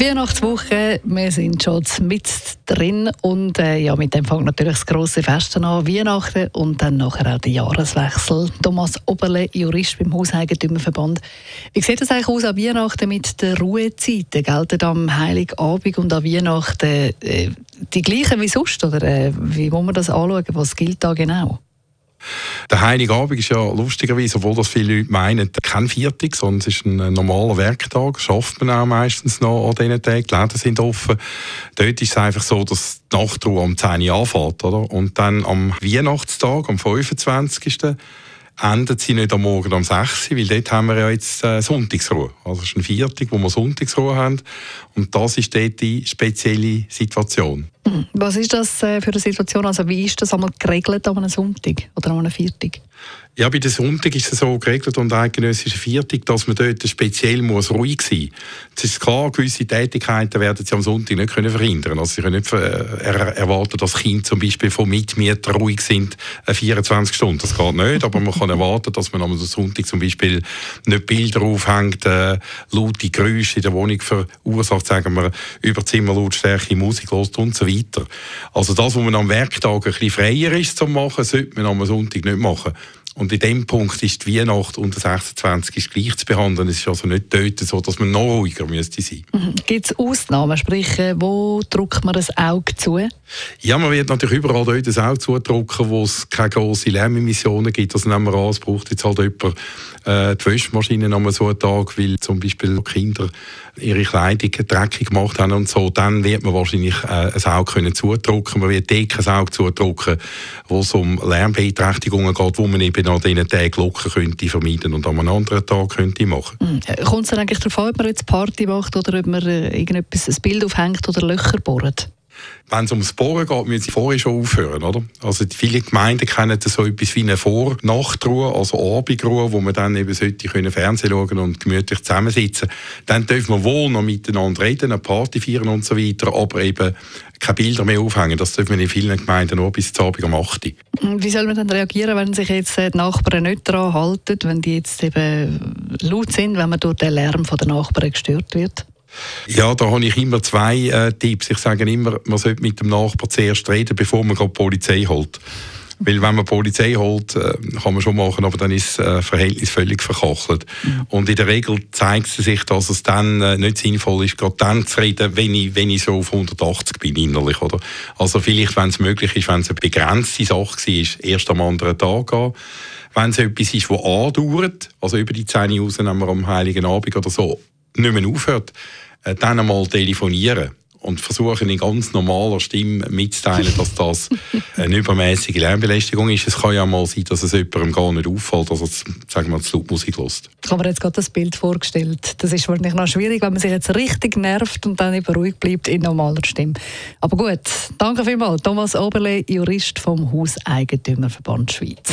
Weihnachtswoche, wir sind schon mit drin und äh, ja, mit dem fängt natürlich das grosse Fest an, Weihnachten und dann nachher auch der Jahreswechsel. Thomas Oberle, Jurist beim Hauseigentümerverband. Wie sieht das eigentlich aus an Weihnachten mit den Ruhezeiten? Gelten am Heiligabend und an Weihnachten äh, die gleichen wie sonst oder äh, wie muss man das anschauen? Was gilt da genau? Der Heilige Abend ist ja lustigerweise, obwohl das viele Leute meinen, kein Viertag, sondern es ist ein normaler Werktag. Schafft man auch meistens noch an diesen Tagen. Die Läden sind offen. Dort ist es einfach so, dass die Nachtruhe um 10 Uhr anfängt. Oder? Und dann am Weihnachtstag, am 25 endet sie nicht am Morgen um 6 Uhr, weil dort haben wir ja jetzt äh, Sonntagsruhe. Also es ist ein Viertag, wo wir Sonntagsruhe haben. Und das ist dort die spezielle Situation. Hm. Was ist das äh, für eine Situation? Also wie ist das einmal geregelt an einem Sonntag oder an einem Viertag? Ja, bei der Sonntag ist es so geregelt und eidgenössische Viertag, dass man dort speziell muss ruhig sein muss. Es ist klar, gewisse Tätigkeiten werden Sie am Sonntag nicht können verhindern. Also Sie können nicht äh, erwarten, dass Kinder zum Beispiel von Mitmietern ruhig sind, 24 äh, Stunden. Das geht nicht, aber man kann erwarten, dass man am Sonntag zum Beispiel nicht Bilder aufhängt, äh, laute Geräusche in der Wohnung verursacht, sagen wir, über Zimmerlautstärke, Musik lost und so weiter. Also das, was man am Werktag ein bisschen freier ist zu machen, sollte man am Sonntag nicht machen. Und in dem Punkt ist die Weihnacht unter 26 ist gleich zu behandeln. Es ist also nicht dort so, dass man noch ruhiger müsste sein. Mhm. Gibt es Ausnahmen? Sprich, äh, wo drückt man das Auge zu? Ja, man wird natürlich überall dort das Auge zudrücken, wo es keine grossen Lärmemissionen gibt. Also nehmen wir an, es braucht jetzt halt jemand äh, die Wäschmaschine an so einem Tag, weil zum Beispiel Kinder ihre Kleidung dreckig gemacht haben und so, dann wird man wahrscheinlich äh, ein Auge können zudrücken. Man wird dort ein Auge zudrücken, wo es um Lärmbeeinträchtigungen geht, wo man eben an diesen Tagen Glocken könnte vermeiden und an einem anderen Tag könnte machen. Mhm. Kommt es dann eigentlich darauf an, ob man jetzt Party macht oder ob man äh, irgendetwas, ein Bild aufhängt oder Löcher bohrt? Wenn es ums Bohren geht, müssen sie vorher schon aufhören, oder? Also viele Gemeinden kennen so etwas wie eine Vor-Nachtruhe, also Abendruhe, wo man dann eben sollte können Fernsehen schauen und gemütlich zusammensitzen. Dann dürfen wir wohl noch miteinander reden, eine Party feiern und so weiter, aber eben keine Bilder mehr aufhängen. Das dürfen wir in vielen Gemeinden nur bis zum Abend um 8 Uhr. Wie soll man dann reagieren, wenn sich jetzt die Nachbarn nicht daran halten, wenn die jetzt eben laut sind, wenn man durch den Lärm der Nachbarn gestört wird? Ja, da habe ich immer zwei äh, Tipps. Ich sage immer, man sollte mit dem Nachbarn zuerst reden, bevor man die Polizei holt. Weil wenn man die Polizei holt, äh, kann man schon machen, aber dann ist das äh, Verhältnis völlig verkachelt. Mhm. Und in der Regel zeigt es sich, dass es dann äh, nicht sinnvoll ist, gerade dann zu reden, wenn ich, wenn ich so auf 180 bin innerlich. Oder? Also vielleicht, wenn es möglich ist, wenn es eine begrenzte Sache war, erst am anderen Tag gehen. Wenn es etwas ist, das andauert, also über die Zähne raus, nehmen wir am Heiligen Abend oder so, nicht mehr aufhört, äh, dann einmal telefonieren und versuchen in ganz normaler Stimme mitzuteilen, dass das eine übermäßige Lärmbelästigung ist. Es kann ja mal sein, dass es jemandem gar nicht auffällt, dass er, sagen wir, zu laut Musik lässt. Ich habe mir jetzt gerade das Bild vorgestellt. Das ist wahrscheinlich noch schwierig, wenn man sich jetzt richtig nervt und dann eben ruhig bleibt in normaler Stimme. Aber gut, danke vielmals. Thomas Oberle, Jurist vom Hauseigentümerverband Schweiz.